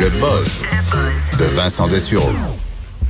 Le buzz de Vincent Dessureau.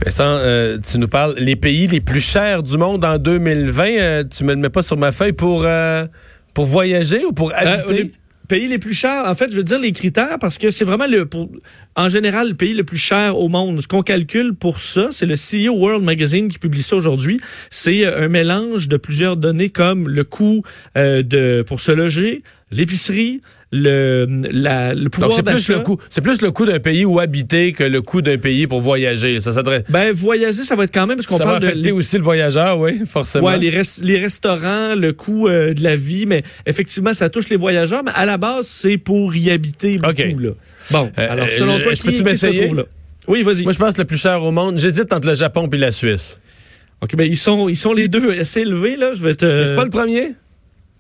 Vincent, euh, tu nous parles les pays les plus chers du monde en 2020. Euh, tu me le mets pas sur ma feuille pour, euh, pour voyager ou pour habiter? les pays les plus chers, en fait, je veux dire les critères parce que c'est vraiment le, pour, en général, le pays le plus cher au monde. Ce qu'on calcule pour ça, c'est le CEO World Magazine qui publie ça aujourd'hui. C'est un mélange de plusieurs données comme le coût de pour se loger, l'épicerie, le, la, le pouvoir c'est plus le coût. C'est plus le coût d'un pays où habiter que le coût d'un pays pour voyager. Ça s'adresse. Ben voyager, ça va être quand même parce qu'on parle va affecter aussi le voyageur, oui, forcément. Ouais, les, les restaurants, le coût euh, de la vie, mais effectivement, ça touche les voyageurs. Mais à la base, c'est pour y habiter beaucoup. Là. Bon, euh, alors selon euh, toi, je peux-tu m'essayer? Oui, vas-y. Moi, je pense que le plus cher au monde. J'hésite entre le Japon et la Suisse. Ok, ben ils sont, ils sont les deux assez élevés là. Je vais te. C'est pas le premier?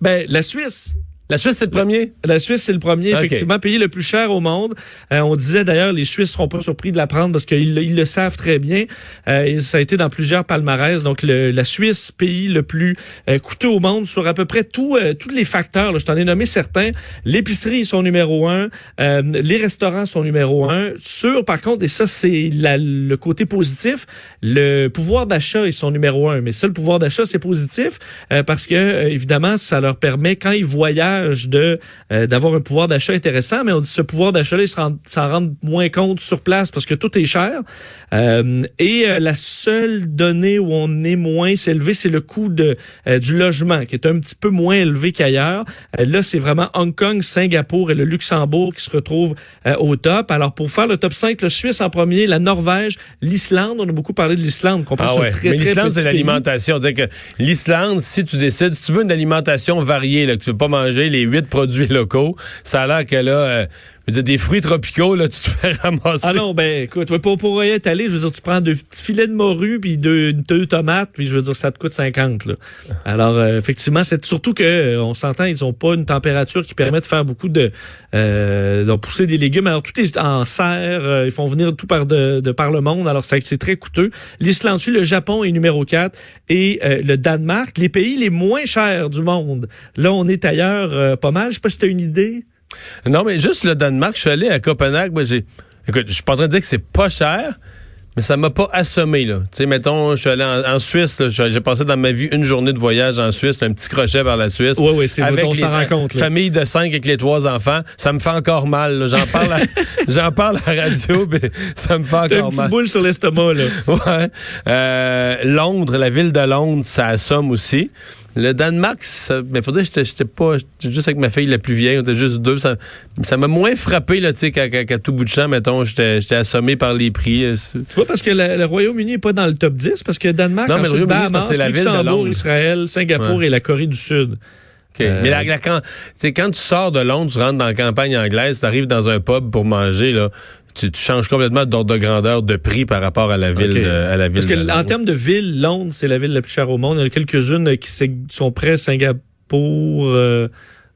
Ben la Suisse. La Suisse, c'est le premier? La Suisse, c'est le premier, effectivement, pays le plus cher au monde. Euh, on disait d'ailleurs, les Suisses seront pas surpris de l'apprendre parce qu'ils ils le savent très bien. Euh, ça a été dans plusieurs palmarès. Donc, le, la Suisse, pays le plus euh, coûteux au monde sur à peu près tout, euh, tous les facteurs. Là, je t'en ai nommé certains. L'épicerie, sont numéro un. les restaurants sont numéro un. Sur, par contre, et ça, c'est le côté positif, le pouvoir d'achat, ils sont numéro un. Mais ça, le pouvoir d'achat, c'est positif parce que, évidemment, ça leur permet, quand ils voyagent, de euh, d'avoir un pouvoir d'achat intéressant, mais on dit ce pouvoir d'achat-là, ils s'en rendent moins compte sur place parce que tout est cher. Euh, et euh, la seule donnée où on est moins élevé, c'est le coût de, du logement, qui est un petit peu moins élevé qu'ailleurs. là, c'est vraiment Hong Kong, Singapour et le Luxembourg qui se retrouvent au top. Alors, pour faire le top 5, le Suisse en premier, la Norvège, l'Islande. On a beaucoup parlé de l'Islande. Ah ouais. Très, mais l'Islande, c'est l'alimentation. Que l'Islande, si tu décides, si tu veux une alimentation variée, là, que tu veux pas manger les huit produits locaux. Ça a l'air que là, euh, des fruits tropicaux, là, tu te fais ramasser. Ah non, ben écoute, pour, pour y être allé, je veux dire, tu prends deux petits filets de morue, puis deux, deux tomates, puis je veux dire, ça te coûte 50. Là. Alors, euh, effectivement, c'est surtout que euh, on s'entend, ils ont pas une température qui permet de faire beaucoup de... Euh, pousser des légumes. Alors, tout est en serre, ils font venir tout par de, de par le monde, alors c'est très coûteux. L'Islande, le Japon est numéro 4, et le Danemark, les pays les moins chers du monde. Là, on est ailleurs pas mal. Je sais pas si tu as une idée. Non, mais juste le Danemark, je suis allé à Copenhague, j'ai. Écoute, je suis pas en train de dire que c'est pas cher, mais ça m'a pas assommé, là. Tu sais, mettons, je suis allé en, Suisse, j'ai passé dans ma vie une journée de voyage en Suisse, un petit crochet vers la Suisse. Oui, oui, c'est avec on. Famille de cinq avec les trois enfants, ça me fait encore mal, J'en parle, à, j'en parle à la radio, mais ça me fait encore mal. une petite boule sur l'estomac, là. ouais. Euh, Londres, la ville de Londres, ça assomme aussi. Le Danemark, ça, mais faut dire que j'étais pas, j'étais juste avec ma fille la plus vieille, on était juste deux. Ça, ça m'a moins frappé, là, tu sais, qu'à, tout bout de champ, mettons, j'étais, assommé par les prix. Tu vois, parce que le Royaume-Uni n'est pas dans le top 10, parce que Danemark, non, mais le Royaume-Uni, c'est la ville de Londres. Israël, Singapour et la Corée du Sud. Euh, mais la, quand, quand tu sors de Londres, tu rentres dans la campagne anglaise, tu arrives dans un pub pour manger, là, tu, changes complètement d'ordre de grandeur de prix par rapport à la ville de, à la ville Parce que en termes de ville, Londres, c'est la ville la plus chère au monde. Il y en a quelques-unes qui sont près Singapour, euh,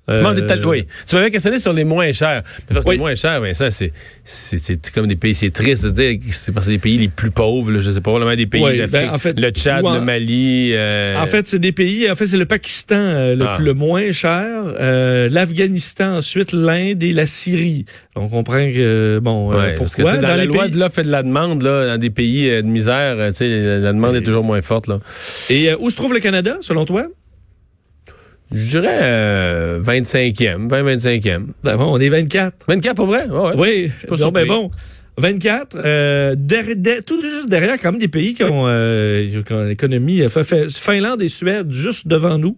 euh, oui. Tu m'avais questionné sur les moins chers. Parce que les moins chers, ben ça, c'est, c'est, comme des pays, c'est triste de dire que c'est parce que c'est des pays les plus pauvres, là, je sais pas, probablement des pays d'Afrique. Ben, en fait, le Tchad, le Mali. Euh... En fait, c'est des pays, en fait, c'est le Pakistan euh, le, ah. le, moins cher, euh, l'Afghanistan ensuite, l'Inde et la Syrie. On comprend que, bon, euh, pourquoi? Parce que, dans, dans la loi de l'offre et de la demande, là, dans des pays de misère, tu sais, la demande est toujours moins forte, là. Et où se trouve le Canada, selon toi? Je dirais 25e, 20-25e. Ben bon, on est 24. 24 pour vrai? ouais. Oui, non, ben bon. 24, euh, tout juste derrière quand même des pays qui ont, euh, l'économie, Finlande et Suède juste devant nous.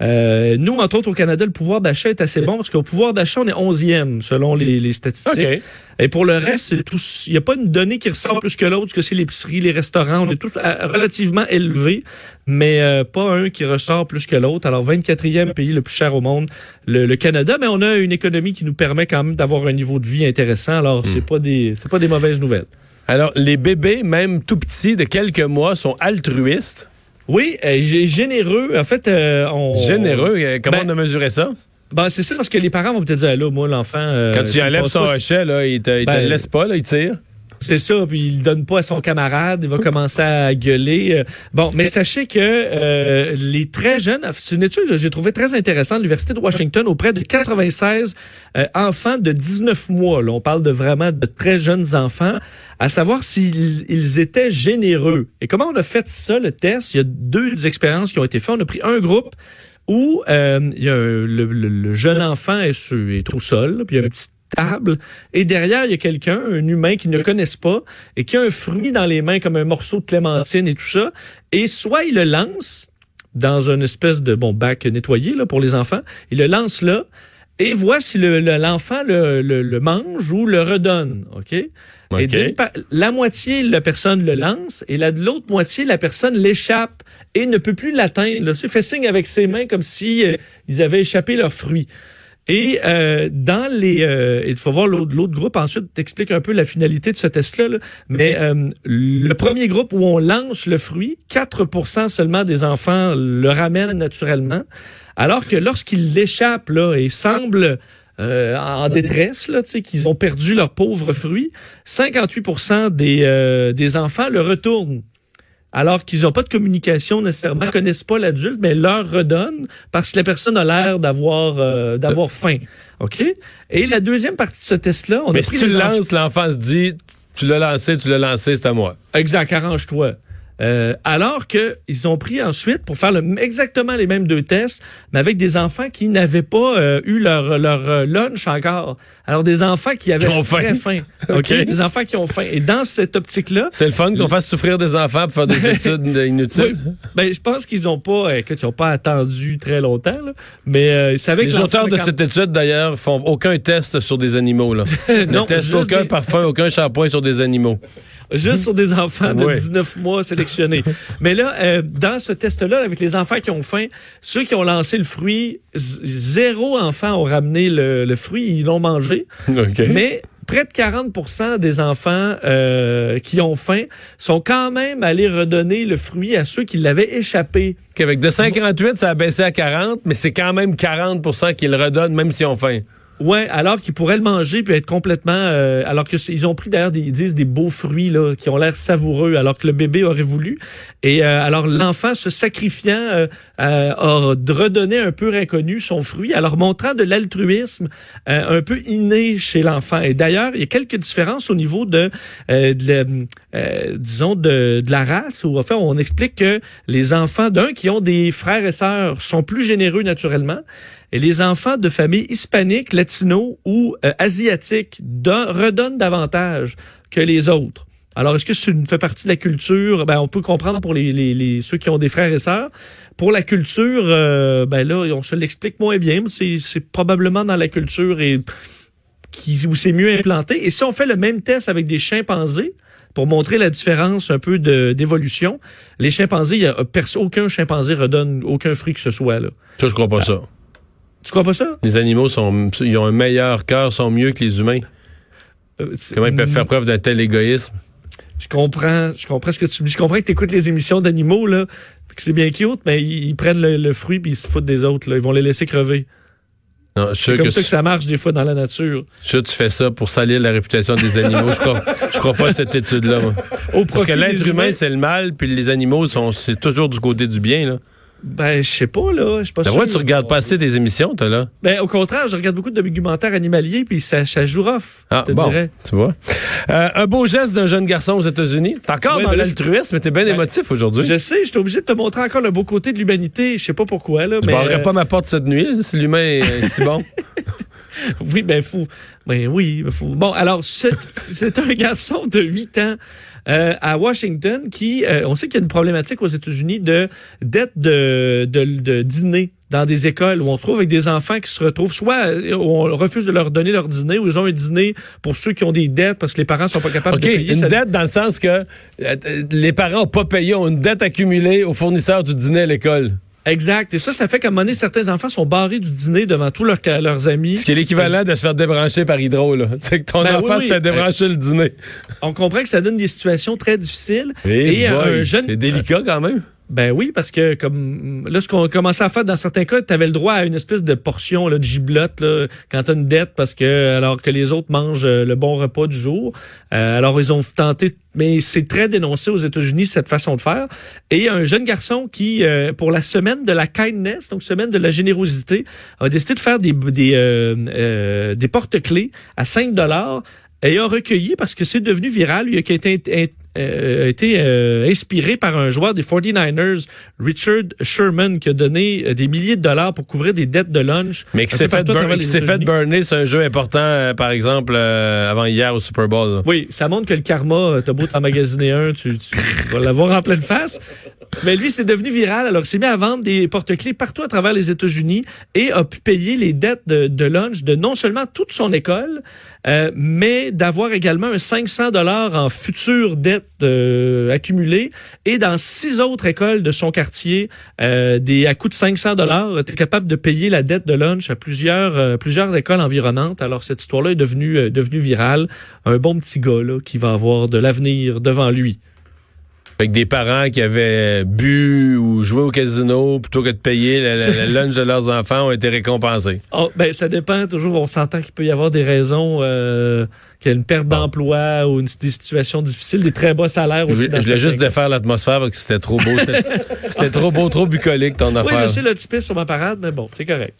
Euh, nous, entre autres, au Canada, le pouvoir d'achat est assez bon parce qu'au pouvoir d'achat, on est 11e selon les, statistiques. Et pour le reste, il n'y a pas une donnée qui ressort plus que l'autre, que c'est l'épicerie, les restaurants. On est tous relativement élevés, mais euh, pas un qui ressort plus que l'autre. Alors, 24e pays le plus cher au monde, le, Canada, mais on a une économie qui nous permet quand même d'avoir un niveau de vie intéressant. Alors, c'est hmm. pas des c'est pas des mauvaises nouvelles. Alors, les bébés, même tout petits, de quelques mois, sont altruistes. Oui, euh, généreux. En fait, euh, on. Généreux. Euh, comment ben, on a mesuré ça? Ben, c'est ça parce que les parents vont peut-être dire, là, moi, l'enfant. Quand tu enlèves son hochet, là, il te, te ben, laisse pas, là, il tire? C'est ça, puis il le donne pas à son camarade, il va commencer à gueuler. Euh, bon, mais sachez que euh, les très jeunes, c'est une étude que j'ai trouvée très intéressante l'Université de Washington auprès de 96 euh, enfants de 19 mois. Là, on parle de vraiment de très jeunes enfants, à savoir s'ils ils étaient généreux. Et comment on a fait ça, le test? Il y a deux expériences qui ont été faites. On a pris un groupe où il y a le, jeune enfant est, est tout seul, puis il y a un petit table et derrière il y a quelqu'un, un humain qui ne connaissent pas et qui a un fruit dans les mains comme un morceau de clémentine et tout ça et soit il le lance dans une espèce de bon bac nettoyé là pour les enfants, il le lance là et voit si l'enfant le, le, mange ou le redonne, OK? Et la moitié, la personne le lance, et la, l'autre moitié, la personne l'échappe et ne peut plus l'atteindre. Il fait signe avec ses mains comme si euh, ils avaient échappé leur fruit. Et euh, dans les, euh, il faut voir l'autre, groupe ensuite t'explique un peu la finalité de ce test-là. Mais euh, le premier groupe où on lance le fruit, 4% seulement des enfants le ramènent naturellement, alors que lorsqu'ils l'échappent là et semblent euh, en détresse, là, qu'ils ont perdu leur pauvre fruit, 58% des, des enfants le retournent alors qu'ils n'ont pas de communication nécessairement, connaissent pas l'adulte, mais leur redonnent parce que la personne a l'air d'avoir euh, d'avoir faim. OK? Et la deuxième partie de ce test-là, on mais si tu le lances, l'enfant se dit, tu l'as lancé, tu l'as lancé, c'est à moi. Exact, arrange-toi. Euh, alors que ils ont pris ensuite pour faire le, exactement les mêmes deux tests, mais avec des enfants qui n'avaient pas euh, eu leur leur euh, lunch encore. Alors des enfants qui avaient très faim. OK, des enfants qui ont faim. Et dans cette optique-là, c'est le fun qu'on fasse souffrir des enfants pour faire des études inutiles. Ben je pense qu'ils ont pas écoute, ils ont pas attendu très longtemps là, mais ils savaient les auteurs de cette étude d'ailleurs font aucun test sur des animaux là. non, ne testent aucun parfum, aucun shampoing sur des animaux juste sur des enfants de 19 mois sélectionnés. Mais là, euh, dans ce test-là, avec les enfants qui ont faim, ceux qui ont lancé le fruit, zéro enfant ont ramené le, fruit, ils l'ont mangé. Mais près de 40% des enfants euh, qui ont faim sont quand même allés redonner le fruit à ceux qui l'avaient échappé. Avec de 58, ça a baissé à 40, mais c'est quand même 40% qui le redonnent même s'ils ont faim. Ouais, alors qu'ils pourraient le manger puis être complètement. Euh, alors que ils ont pris d'ailleurs ils disent des beaux fruits là qui ont l'air savoureux, alors que le bébé aurait voulu. Et euh, alors l'enfant se sacrifiant euh, euh, a redonné un peu inconnu son fruit, alors montrant de l'altruisme un peu inné chez l'enfant. Et d'ailleurs, il y a quelques différences au niveau de, de disons de, de, la race. Où enfin on explique que les enfants d'un qui ont des frères et sœurs sont plus généreux naturellement. Et les enfants de familles hispaniques, latinos ou euh, asiatiques redonnent davantage que les autres. Alors, est-ce que ça fait partie de la culture? Ben, on peut comprendre pour les, les, ceux qui ont des frères et sœurs. Pour la culture, euh, ben là, on se l'explique moins bien. C'est probablement dans la culture et qui, où c'est mieux implanté. Et si on fait le même test avec des chimpanzés, pour montrer la différence un peu d'évolution, les chimpanzés, il y a aucun chimpanzé redonne aucun fruit que ce soit. Là. Ça, je crois pas ça. Tu crois pas ça? Les animaux sont, ils ont un meilleur cœur, sont mieux que les humains. Euh, Comment ils peuvent faire preuve d'un tel égoïsme? Je comprends, je comprends ce que tu Je comprends que tu écoutes les émissions d'animaux, là, que c'est bien cute, mais ils, prennent le, fruit puis ils se foutent des autres, là. Ils vont les laisser crever. C'est comme ça que ça marche des fois dans la nature. tu fais ça pour salir la réputation des animaux. je crois, je crois pas à cette étude-là. Parce que l'être humain, c'est le mal, puis les animaux, sont, c'est toujours du côté du bien. Là. Ben, je sais pas, là. Je sais pas ben tu regardes pas assez des émissions, toi, là? Ben, au contraire, je regarde beaucoup de documentaires animaliers, puis ça, ça joue rough, ah, te bon, dirais. Tu vois. Euh, un beau geste d'un jeune garçon aux États-Unis. T'es encore dans ben l'altruisme, mais t'es bien émotif aujourd'hui. Je sais, je suis obligé de te montrer encore le beau côté de l'humanité. Je sais pas pourquoi, là. Je mais pas ma porte cette nuit, si l'humain est si bon. oui, ben fou. Ben oui, ben, fou. Bon, alors, c'est un garçon de 8 ans euh, à Washington qui, euh, on sait qu'il y a une problématique aux États-Unis de dette de, de, de dîner dans des écoles où on trouve avec des enfants qui se retrouvent soit où on refuse de leur donner leur dîner ou ils ont un dîner pour ceux qui ont des dettes parce que les parents sont pas capables de payer. Une dette dans le sens que euh, les parents ont pas payé, ont une dette accumulée au fournisseur du dîner à l'école. Exact. Et ça, ça fait qu'à un moment donné, certains enfants sont barrés du dîner devant tous leurs, leurs amis. Ce qui est l'équivalent de se faire débrancher par hydro, là. C'est que ton ben enfant se fait débrancher le dîner. On comprend que ça donne des situations très difficiles. Et, un jeune... C'est délicat quand même. Ben oui, parce que comme là, ce qu'on commençait à faire dans certains cas, tu le droit à une espèce de portion là, de giblotte là, quand tu une dette, parce que alors que les autres mangent euh, le bon repas du jour. Euh, alors ils ont tenté, mais c'est très dénoncé aux États-Unis cette façon de faire. Et un jeune garçon qui, euh, pour la semaine de la kindness, donc semaine de la générosité, a décidé de faire des des, des porte-clés à 5 dollars ayant recueilli, parce que c'est devenu viral, qui a été, euh, été euh, inspiré par un joueur des 49ers, Richard Sherman, qui a donné euh, des milliers de dollars pour couvrir des dettes de lunch. Mais qui s'est fait, fait, burner sur un jeu important, par exemple, avant hier au Super Bowl. Oui, ça montre que le karma, t'as beau t'emmagasiner un, tu, tu vas l'avoir en pleine face. Mais lui, c'est devenu viral. Alors, il s'est mis à vendre des porte-clés partout à travers les États-Unis et a pu payer les dettes de, lunch de non seulement toute son école, euh, mais d'avoir également un 500 dollars en futures dettes euh, accumulées et dans six autres écoles de son quartier, euh, des à coût de 500 dollars, était capable de payer la dette de lunch à plusieurs euh, plusieurs écoles environnantes. Alors cette histoire-là est devenue euh, devenue virale. Un bon petit gars là qui va avoir de l'avenir devant lui. Avec des parents qui avaient bu ou joué au casino plutôt que de payer le, lunch de leurs enfants ont été récompensés. Oh, ben ça dépend. Toujours, on s'entend qu'il peut y avoir des raisons, euh, qu'il y a une perte d'emploi ou une, des situations difficiles, des très bas salaires aussi. Je, voulais juste défaire l'atmosphère parce que c'était trop beau. C'était trop beau, trop bucolique ton affaire. Oui, je sais le type sur ma parade, mais bon, c'est correct.